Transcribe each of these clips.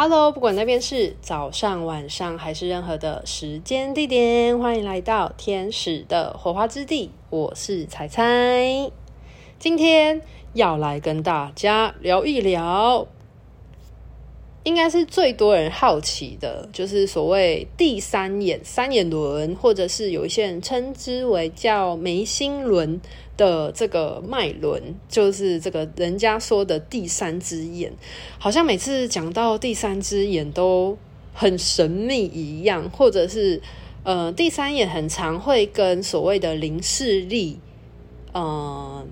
Hello，不管那边是早上、晚上还是任何的时间地点，欢迎来到天使的火花之地。我是彩彩，今天要来跟大家聊一聊，应该是最多人好奇的，就是所谓第三眼、三眼轮，或者是有一些人称之为叫眉心轮。的这个脉轮，就是这个人家说的第三只眼，好像每次讲到第三只眼都很神秘一样，或者是呃，第三眼很常会跟所谓的零视力，呃。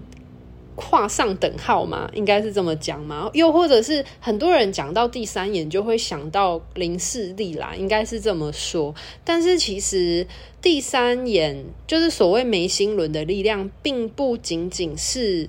画上等号吗？应该是这么讲吗？又或者是很多人讲到第三眼就会想到灵视力啦，应该是这么说。但是其实第三眼就是所谓眉心轮的力量，并不仅仅是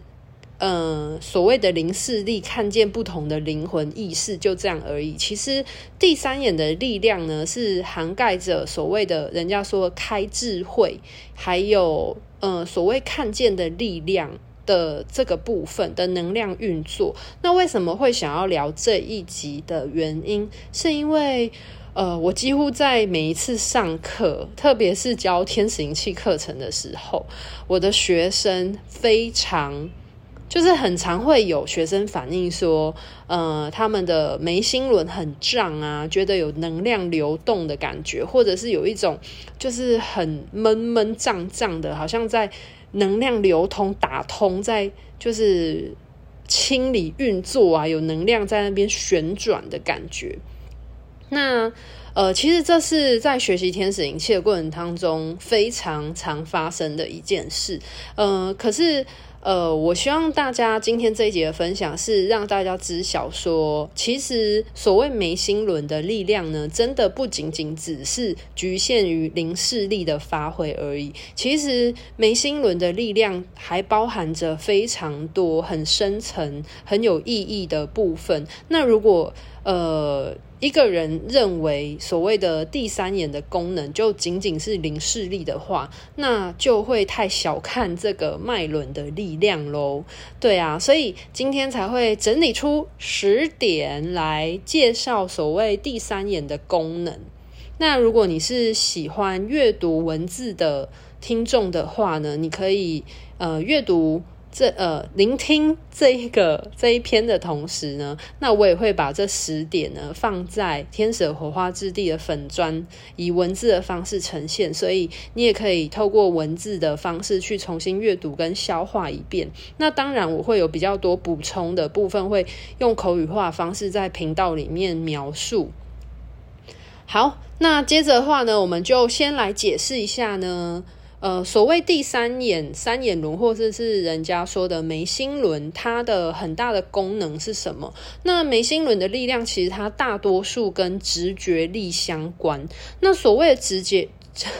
呃所谓的灵视力，看见不同的灵魂意识就这样而已。其实第三眼的力量呢，是涵盖着所谓的人家说开智慧，还有呃所谓看见的力量。的这个部分的能量运作，那为什么会想要聊这一集的原因，是因为呃，我几乎在每一次上课，特别是教天使灵气课程的时候，我的学生非常就是很常会有学生反映说，呃，他们的眉心轮很胀啊，觉得有能量流动的感觉，或者是有一种就是很闷闷胀胀的，好像在。能量流通、打通，在就是清理运作啊，有能量在那边旋转的感觉。那呃，其实这是在学习天使灵气的过程当中非常常发生的一件事。呃，可是。呃，我希望大家今天这一节的分享是让大家知晓说，其实所谓眉心轮的力量呢，真的不仅仅只是局限于零视力的发挥而已。其实眉心轮的力量还包含着非常多很深层、很有意义的部分。那如果呃，一个人认为所谓的第三眼的功能就仅仅是零视力的话，那就会太小看这个脉轮的力量喽。对啊，所以今天才会整理出十点来介绍所谓第三眼的功能。那如果你是喜欢阅读文字的听众的话呢，你可以呃阅读。这呃，聆听这一个这一篇的同时呢，那我也会把这十点呢放在天使火花之地的粉砖，以文字的方式呈现，所以你也可以透过文字的方式去重新阅读跟消化一遍。那当然，我会有比较多补充的部分，会用口语化方式在频道里面描述。好，那接着的话呢，我们就先来解释一下呢。呃，所谓第三眼、三眼轮，或者是人家说的眉心轮，它的很大的功能是什么？那眉心轮的力量，其实它大多数跟直觉力相关。那所谓的直觉、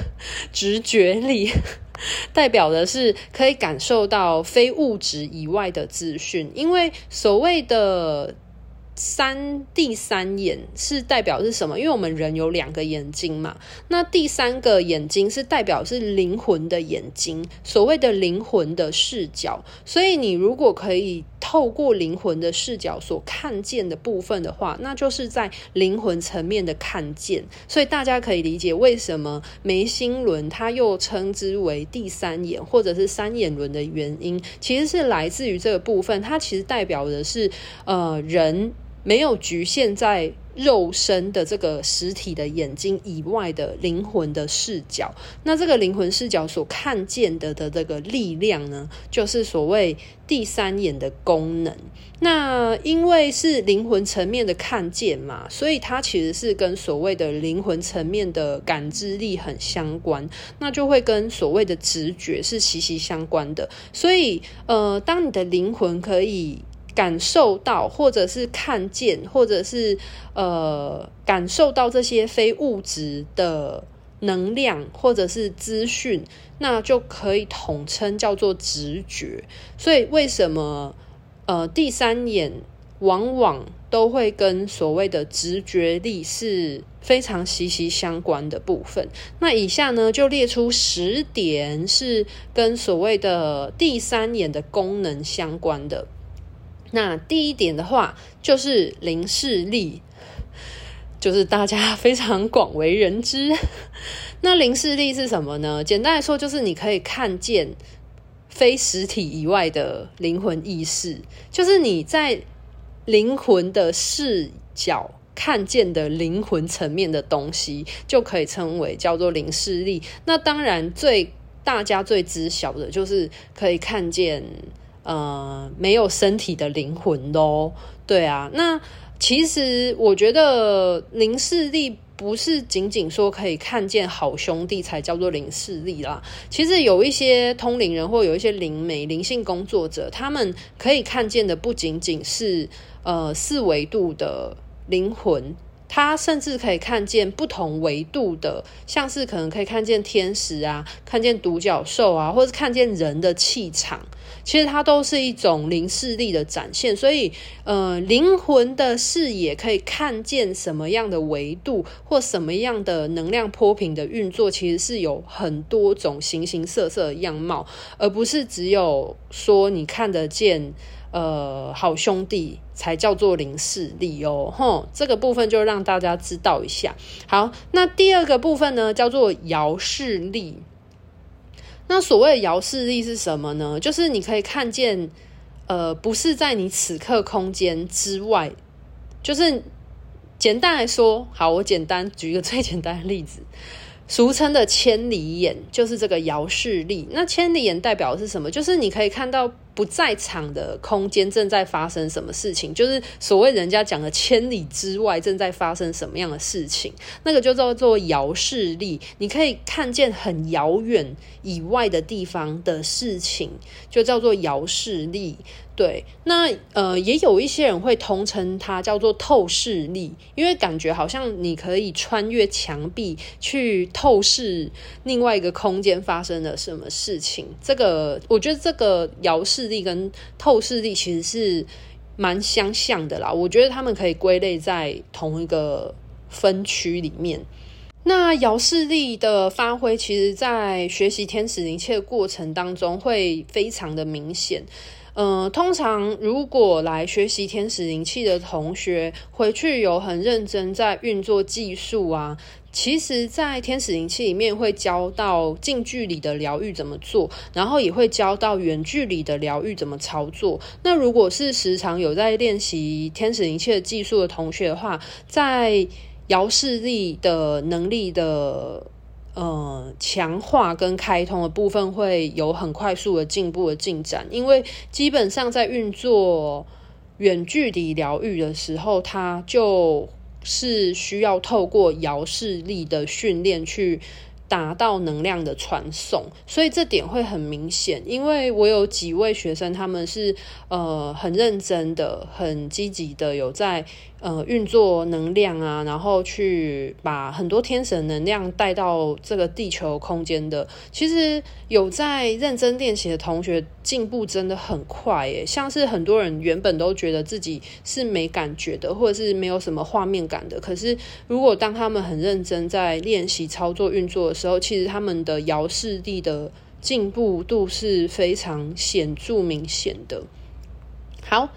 直觉力，代表的是可以感受到非物质以外的资讯，因为所谓的。三第三眼是代表是什么？因为我们人有两个眼睛嘛，那第三个眼睛是代表是灵魂的眼睛，所谓的灵魂的视角。所以你如果可以透过灵魂的视角所看见的部分的话，那就是在灵魂层面的看见。所以大家可以理解为什么眉心轮它又称之为第三眼或者是三眼轮的原因，其实是来自于这个部分。它其实代表的是呃人。没有局限在肉身的这个实体的眼睛以外的灵魂的视角，那这个灵魂视角所看见的的这个力量呢，就是所谓第三眼的功能。那因为是灵魂层面的看见嘛，所以它其实是跟所谓的灵魂层面的感知力很相关，那就会跟所谓的直觉是息息相关的。所以，呃，当你的灵魂可以。感受到，或者是看见，或者是呃感受到这些非物质的能量，或者是资讯，那就可以统称叫做直觉。所以，为什么呃第三眼往往都会跟所谓的直觉力是非常息息相关的部分？那以下呢，就列出十点是跟所谓的第三眼的功能相关的。那第一点的话，就是灵视力。就是大家非常广为人知。那灵视力是什么呢？简单来说，就是你可以看见非实体以外的灵魂意识，就是你在灵魂的视角看见的灵魂层面的东西，就可以称为叫做灵视力。那当然，最大家最知晓的就是可以看见呃没有身体的灵魂咯。对啊，那其实我觉得灵视力。不是仅仅说可以看见好兄弟才叫做灵视力啦。其实有一些通灵人或有一些灵媒、灵性工作者，他们可以看见的不仅仅是呃四维度的灵魂。他甚至可以看见不同维度的，像是可能可以看见天使啊，看见独角兽啊，或者看见人的气场。其实它都是一种灵视力的展现。所以，呃，灵魂的视野可以看见什么样的维度或什么样的能量波频的运作，其实是有很多种形形色色的样貌，而不是只有说你看得见。呃，好兄弟才叫做灵视力哦，吼，这个部分就让大家知道一下。好，那第二个部分呢，叫做遥视力。那所谓的遥视力是什么呢？就是你可以看见，呃，不是在你此刻空间之外，就是简单来说，好，我简单举一个 最简单的例子。俗称的千里眼就是这个遥视力。那千里眼代表的是什么？就是你可以看到不在场的空间正在发生什么事情，就是所谓人家讲的千里之外正在发生什么样的事情，那个就叫做遥视力。你可以看见很遥远以外的地方的事情，就叫做遥视力。对，那呃，也有一些人会通称它叫做透视力，因为感觉好像你可以穿越墙壁去透视另外一个空间发生了什么事情。这个我觉得这个遥视力跟透视力其实是蛮相像的啦，我觉得他们可以归类在同一个分区里面。那遥视力的发挥，其实在学习天使灵气的过程当中会非常的明显。嗯、通常如果来学习天使灵气的同学，回去有很认真在运作技术啊，其实，在天使灵气里面会教到近距离的疗愈怎么做，然后也会教到远距离的疗愈怎么操作。那如果是时常有在练习天使灵气的技术的同学的话，在遥视力的能力的。呃，强化跟开通的部分会有很快速的进步的进展，因为基本上在运作远距离疗愈的时候，它就是需要透过遥视力的训练去达到能量的传送，所以这点会很明显。因为我有几位学生，他们是呃很认真的、很积极的，有在。呃，运作能量啊，然后去把很多天神能量带到这个地球空间的。其实有在认真练习的同学，进步真的很快耶。像是很多人原本都觉得自己是没感觉的，或者是没有什么画面感的。可是如果当他们很认真在练习操作运作时候，其实他们的遥视力的进步度是非常显著明显的。好。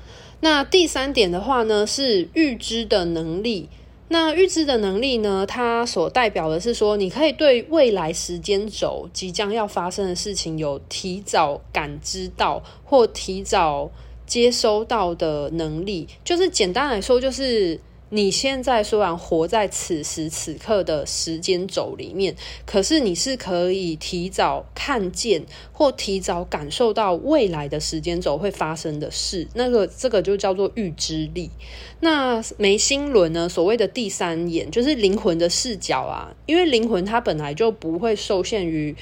那第三点的话呢，是预知的能力。那预知的能力呢，它所代表的是说，你可以对未来时间轴即将要发生的事情有提早感知到或提早接收到的能力。就是简单来说，就是。你现在虽然活在此时此刻的时间轴里面，可是你是可以提早看见或提早感受到未来的时间轴会发生的事，那个这个就叫做预知力。那眉心轮呢？所谓的第三眼就是灵魂的视角啊，因为灵魂它本来就不会受限于。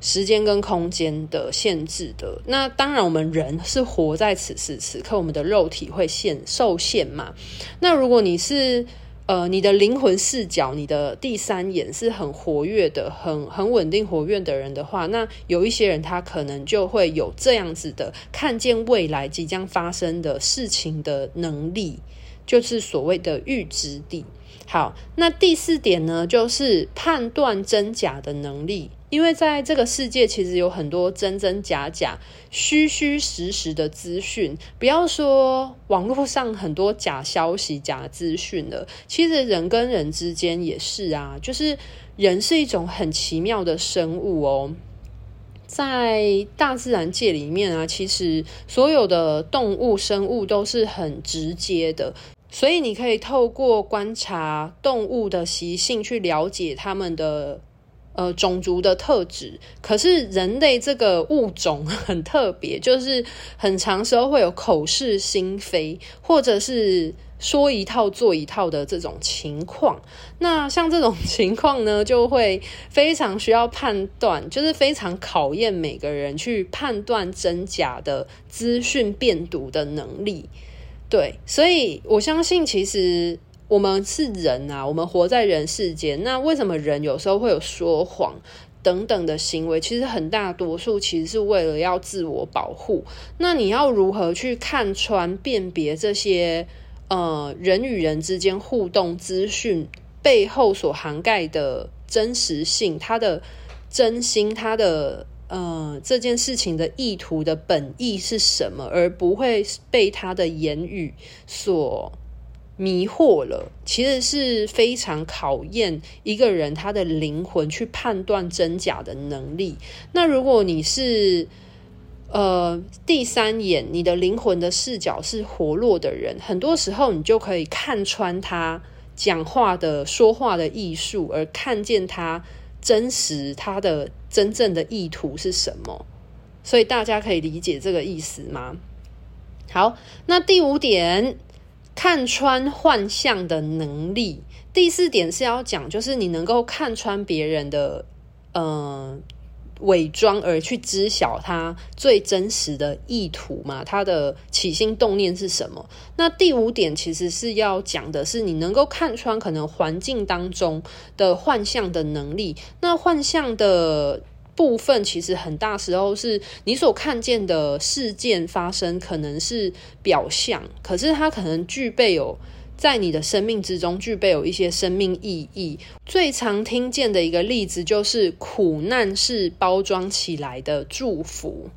时间跟空间的限制的，那当然我们人是活在此时此刻，我们的肉体会限受限嘛。那如果你是呃你的灵魂视角，你的第三眼是很活跃的，很很稳定活跃的人的话，那有一些人他可能就会有这样子的看见未来即将发生的事情的能力，就是所谓的预知力。好，那第四点呢，就是判断真假的能力。因为在这个世界，其实有很多真真假假、虚虚实实的资讯。不要说网络上很多假消息、假资讯了，其实人跟人之间也是啊。就是人是一种很奇妙的生物哦，在大自然界里面啊，其实所有的动物、生物都是很直接的，所以你可以透过观察动物的习性去了解它们的。呃，种族的特质，可是人类这个物种很特别，就是很常时候会有口是心非，或者是说一套做一套的这种情况。那像这种情况呢，就会非常需要判断，就是非常考验每个人去判断真假的资讯辨读的能力。对，所以我相信其实。我们是人啊，我们活在人世间。那为什么人有时候会有说谎等等的行为？其实很大多数其实是为了要自我保护。那你要如何去看穿、辨别这些呃人与人之间互动资讯背后所涵盖的真实性？它的真心，它的呃这件事情的意图的本意是什么，而不会被他的言语所。迷惑了，其实是非常考验一个人他的灵魂去判断真假的能力。那如果你是呃第三眼，你的灵魂的视角是活络的人，很多时候你就可以看穿他讲话的说话的艺术，而看见他真实他的真正的意图是什么。所以大家可以理解这个意思吗？好，那第五点。看穿幻象的能力。第四点是要讲，就是你能够看穿别人的呃伪装，而去知晓他最真实的意图嘛，他的起心动念是什么？那第五点其实是要讲的是，你能够看穿可能环境当中的幻象的能力。那幻象的。部分其实很大时候是你所看见的事件发生，可能是表象，可是它可能具备有在你的生命之中具备有一些生命意义。最常听见的一个例子就是苦难是包装起来的祝福，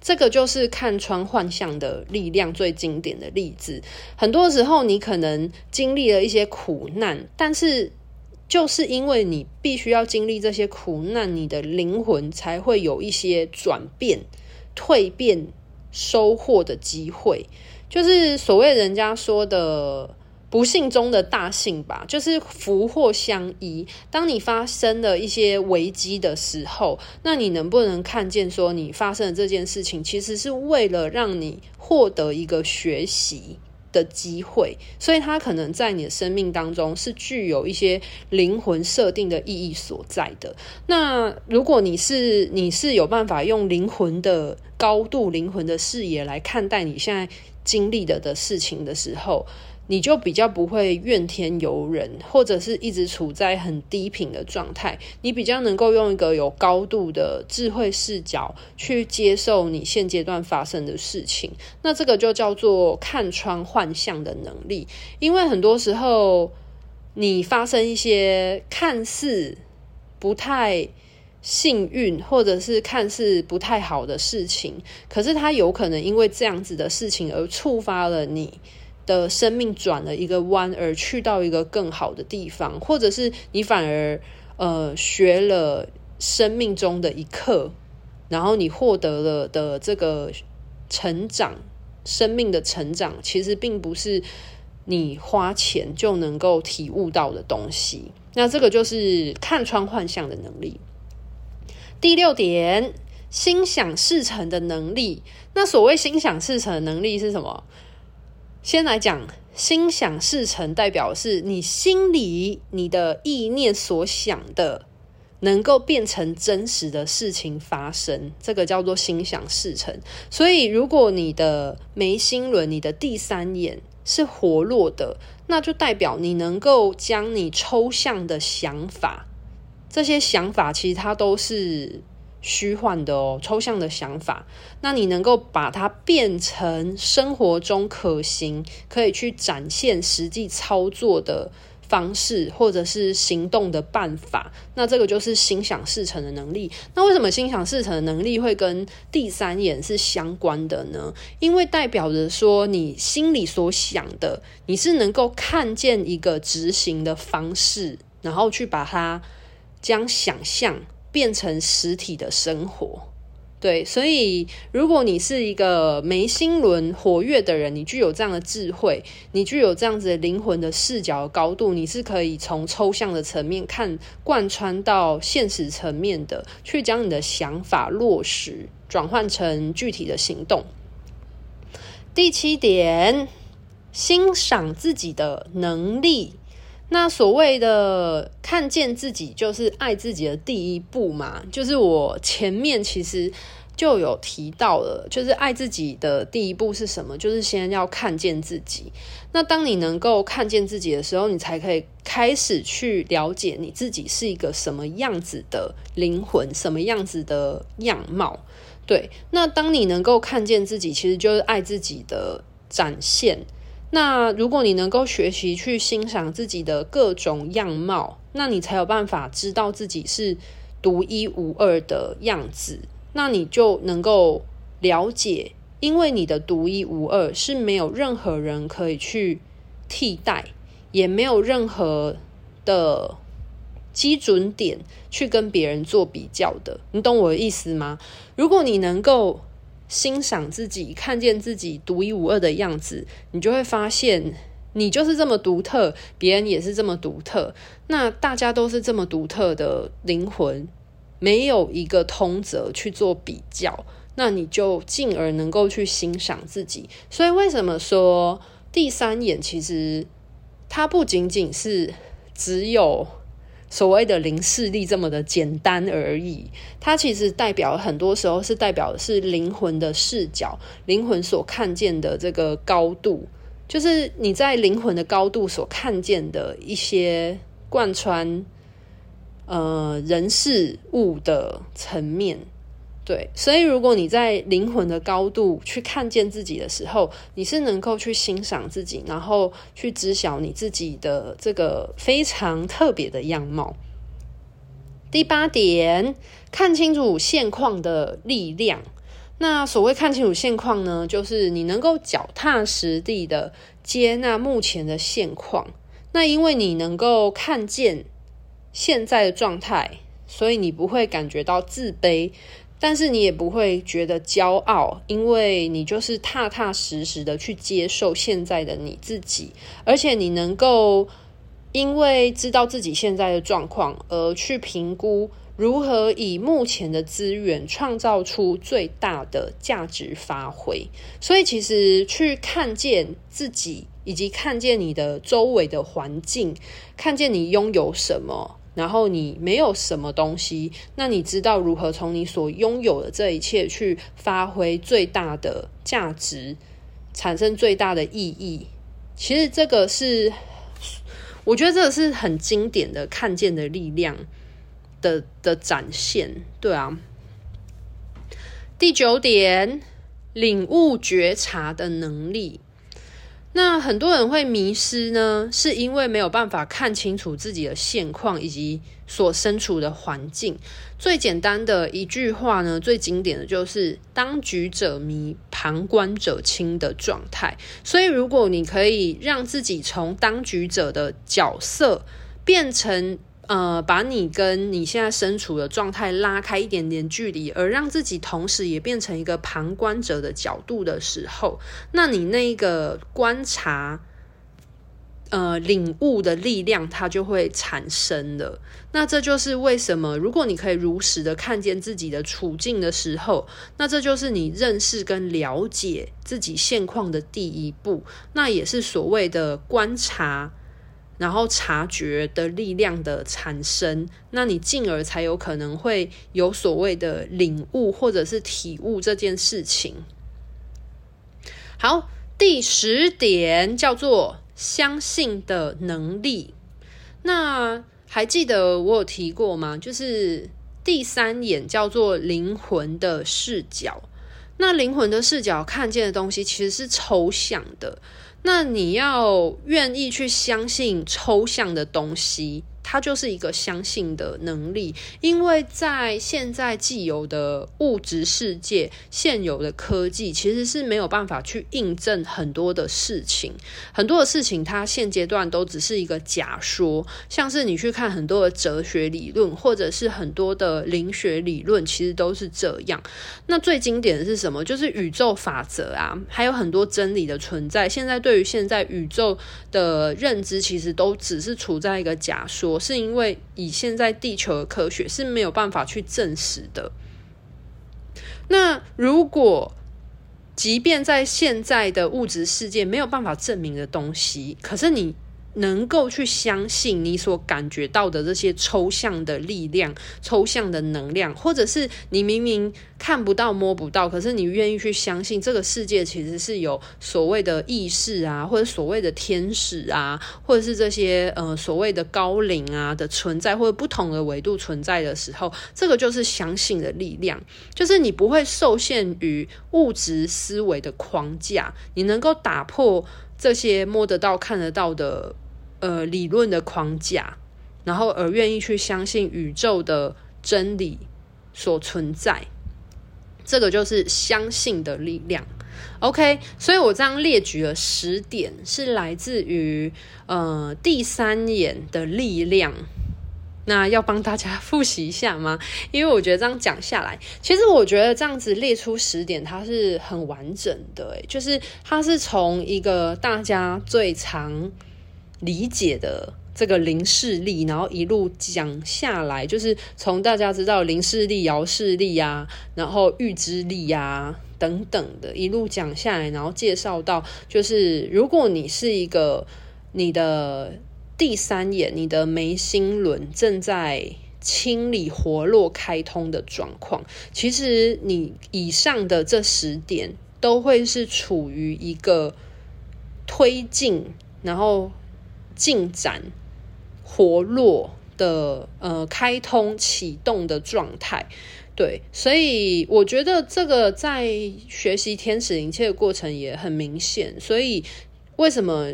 这个就是看穿幻象的力量最经典的例子。很多时候你可能经历了一些苦难，但是。就是因为你必须要经历这些苦难，你的灵魂才会有一些转变、蜕变、收获的机会。就是所谓人家说的不幸中的大幸吧，就是福祸相依。当你发生了一些危机的时候，那你能不能看见说你发生的这件事情，其实是为了让你获得一个学习的机会，所以它可能在你的生命当中是具有一些灵魂设定的意义所在的。那如果你是你是有办法用灵魂的高度、灵魂的视野来看待你现在经历的的事情的时候，你就比较不会怨天尤人，或者是一直处在很低频的状态。你比较能够用一个有高度的智慧视角去接受你现阶段发生的事情。那这个就叫做看穿幻象的能力。因为很多时候，你发生一些看似不太幸运，或者是看似不太好的事情，可是它有可能因为这样子的事情而触发了你。的生命转了一个弯，而去到一个更好的地方，或者是你反而呃学了生命中的一课，然后你获得了的这个成长，生命的成长，其实并不是你花钱就能够体悟到的东西。那这个就是看穿幻象的能力。第六点，心想事成的能力。那所谓心想事成的能力是什么？先来讲，心想事成，代表是你心里你的意念所想的，能够变成真实的事情发生，这个叫做心想事成。所以，如果你的眉心轮、你的第三眼是活络的，那就代表你能够将你抽象的想法，这些想法其实它都是。虚幻的哦，抽象的想法，那你能够把它变成生活中可行、可以去展现实际操作的方式，或者是行动的办法。那这个就是心想事成的能力。那为什么心想事成的能力会跟第三眼是相关的呢？因为代表着说，你心里所想的，你是能够看见一个执行的方式，然后去把它将想象变成实体的生活。对，所以如果你是一个眉心轮活跃的人，你具有这样的智慧，你具有这样子的灵魂的视角的高度，你是可以从抽象的层面看，贯穿到现实层面的，去将你的想法落实，转换成具体的行动。第七点，欣赏自己的能力。那所谓的看见自己，就是爱自己的第一步嘛。就是我前面其实就有提到了，就是爱自己的第一步是什么？就是先要看见自己。那当你能够看见自己的时候，你才可以开始去了解你自己是一个什么样子的灵魂，什么样子的样貌。对，那当你能够看见自己，其实就是爱自己的展现。那如果你能够学习去欣赏自己的各种样貌，那你才有办法知道自己是独一无二的样子。那你就能够了解，因为你的独一无二是没有任何人可以去替代，也没有任何的基准点去跟别人做比较的。你懂我的意思吗？如果你能够。欣赏自己，看见自己独一无二的样子，你就会发现，你就是这么独特，别人也是这么独特。那大家都是这么独特的灵魂，没有一个通则去做比较，那你就进而能够去欣赏自己。所以，为什么说第三眼其实它不仅仅是只有。所谓的零视力这么的简单而已，它其实代表很多时候是代表的是灵魂的视角，灵魂所看见的这个高度，就是你在灵魂的高度所看见的一些贯穿呃人事物的层面。对，所以如果你在灵魂的高度去看见自己的时候，你是能够去欣赏自己，然后去知晓你自己的这个非常特别的样貌。第八点，看清楚现况的力量。那所谓看清楚现况呢，就是你能够脚踏实地的接纳目前的现况。那因为你能够看见现在的状态，所以你不会感觉到自卑。但是你也不会觉得骄傲，因为你就是踏踏实实的去接受现在的你自己，而且你能够因为知道自己现在的状况而去评估如何以目前的资源创造出最大的价值发挥。所以其实去看见自己，以及看见你的周围的环境，看见你拥有什么。然后你没有什么东西，那你知道如何从你所拥有的这一切去发挥最大的价值，产生最大的意义？其实这个是，我觉得这个是很经典的看见的力量的的展现，对啊。第九点，领悟觉察的能力。那很多人会迷失呢，是因为没有办法看清楚自己的现况以及所身处的环境。最简单的一句话呢，最经典的就是“当局者迷，旁观者清”的状态。所以，如果你可以让自己从当局者的角色变成。呃，把你跟你现在身处的状态拉开一点点距离，而让自己同时也变成一个旁观者的角度的时候，那你那个观察、呃，领悟的力量，它就会产生了。那这就是为什么，如果你可以如实的看见自己的处境的时候，那这就是你认识跟了解自己现况的第一步。那也是所谓的观察。然后察觉的力量的产生，那你进而才有可能会有所谓的领悟或者是体悟这件事情。好，第十点叫做相信的能力。那还记得我有提过吗？就是第三眼叫做灵魂的视角。那灵魂的视角看见的东西其实是抽象的。那你要愿意去相信抽象的东西。它就是一个相信的能力，因为在现在既有的物质世界、现有的科技，其实是没有办法去印证很多的事情。很多的事情，它现阶段都只是一个假说。像是你去看很多的哲学理论，或者是很多的灵学理论，其实都是这样。那最经典的是什么？就是宇宙法则啊，还有很多真理的存在。现在对于现在宇宙的认知，其实都只是处在一个假说。我是因为以现在地球的科学是没有办法去证实的。那如果即便在现在的物质世界没有办法证明的东西，可是你能够去相信你所感觉到的这些抽象的力量、抽象的能量，或者是你明明看不到、摸不到，可是你愿意去相信这个世界其实是有所谓的意识啊，或者所谓的天使啊，或者是这些呃所谓的高灵啊的存在，或者不同的维度存在的时候，这个就是相信的力量，就是你不会受限于物质思维的框架，你能够打破这些摸得到、看得到的。呃，理论的框架，然后而愿意去相信宇宙的真理所存在，这个就是相信的力量。OK，所以我这样列举了十点，是来自于呃第三眼的力量。那要帮大家复习一下吗？因为我觉得这样讲下来，其实我觉得这样子列出十点，它是很完整的，就是它是从一个大家最常。理解的这个灵视力，然后一路讲下来，就是从大家知道灵视力、遥视力啊，然后预知力啊等等的，一路讲下来，然后介绍到，就是如果你是一个你的第三眼、你的眉心轮正在清理、活络、开通的状况，其实你以上的这十点都会是处于一个推进，然后。进展、活络的呃开通启动的状态，对，所以我觉得这个在学习天使灵气的过程也很明显。所以为什么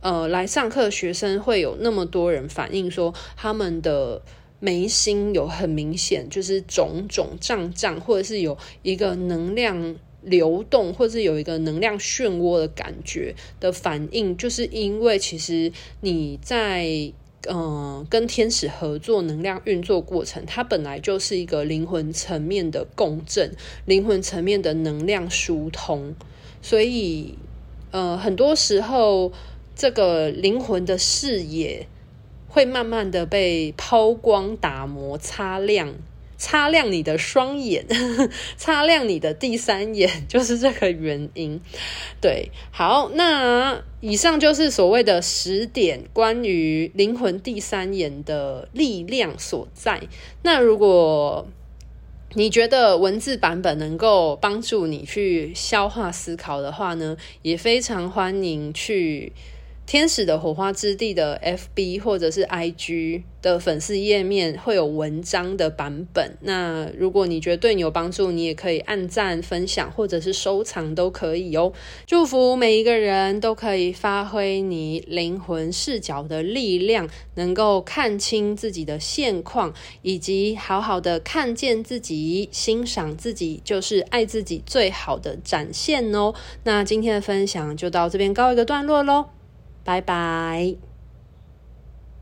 呃来上课学生会有那么多人反映说他们的眉心有很明显就是肿肿胀胀，或者是有一个能量。流动，或是有一个能量漩涡的感觉的反应，就是因为其实你在嗯、跟天使合作能量运作过程，它本来就是一个灵魂层面的共振，灵魂层面的能量疏通，所以呃很多时候这个灵魂的视野会慢慢的被抛光、打磨、擦亮。擦亮你的双眼，擦亮你的第三眼，就是这个原因。对，好，那以上就是所谓的十点关于灵魂第三眼的力量所在。那如果你觉得文字版本能够帮助你去消化思考的话呢，也非常欢迎去。天使的火花之地的 FB 或者是 IG 的粉丝页面会有文章的版本。那如果你觉得对你有帮助，你也可以按赞、分享或者是收藏都可以哦。祝福每一个人都可以发挥你灵魂视角的力量，能够看清自己的现况，以及好好的看见自己、欣赏自己，就是爱自己最好的展现哦。那今天的分享就到这边告一个段落喽。拜拜。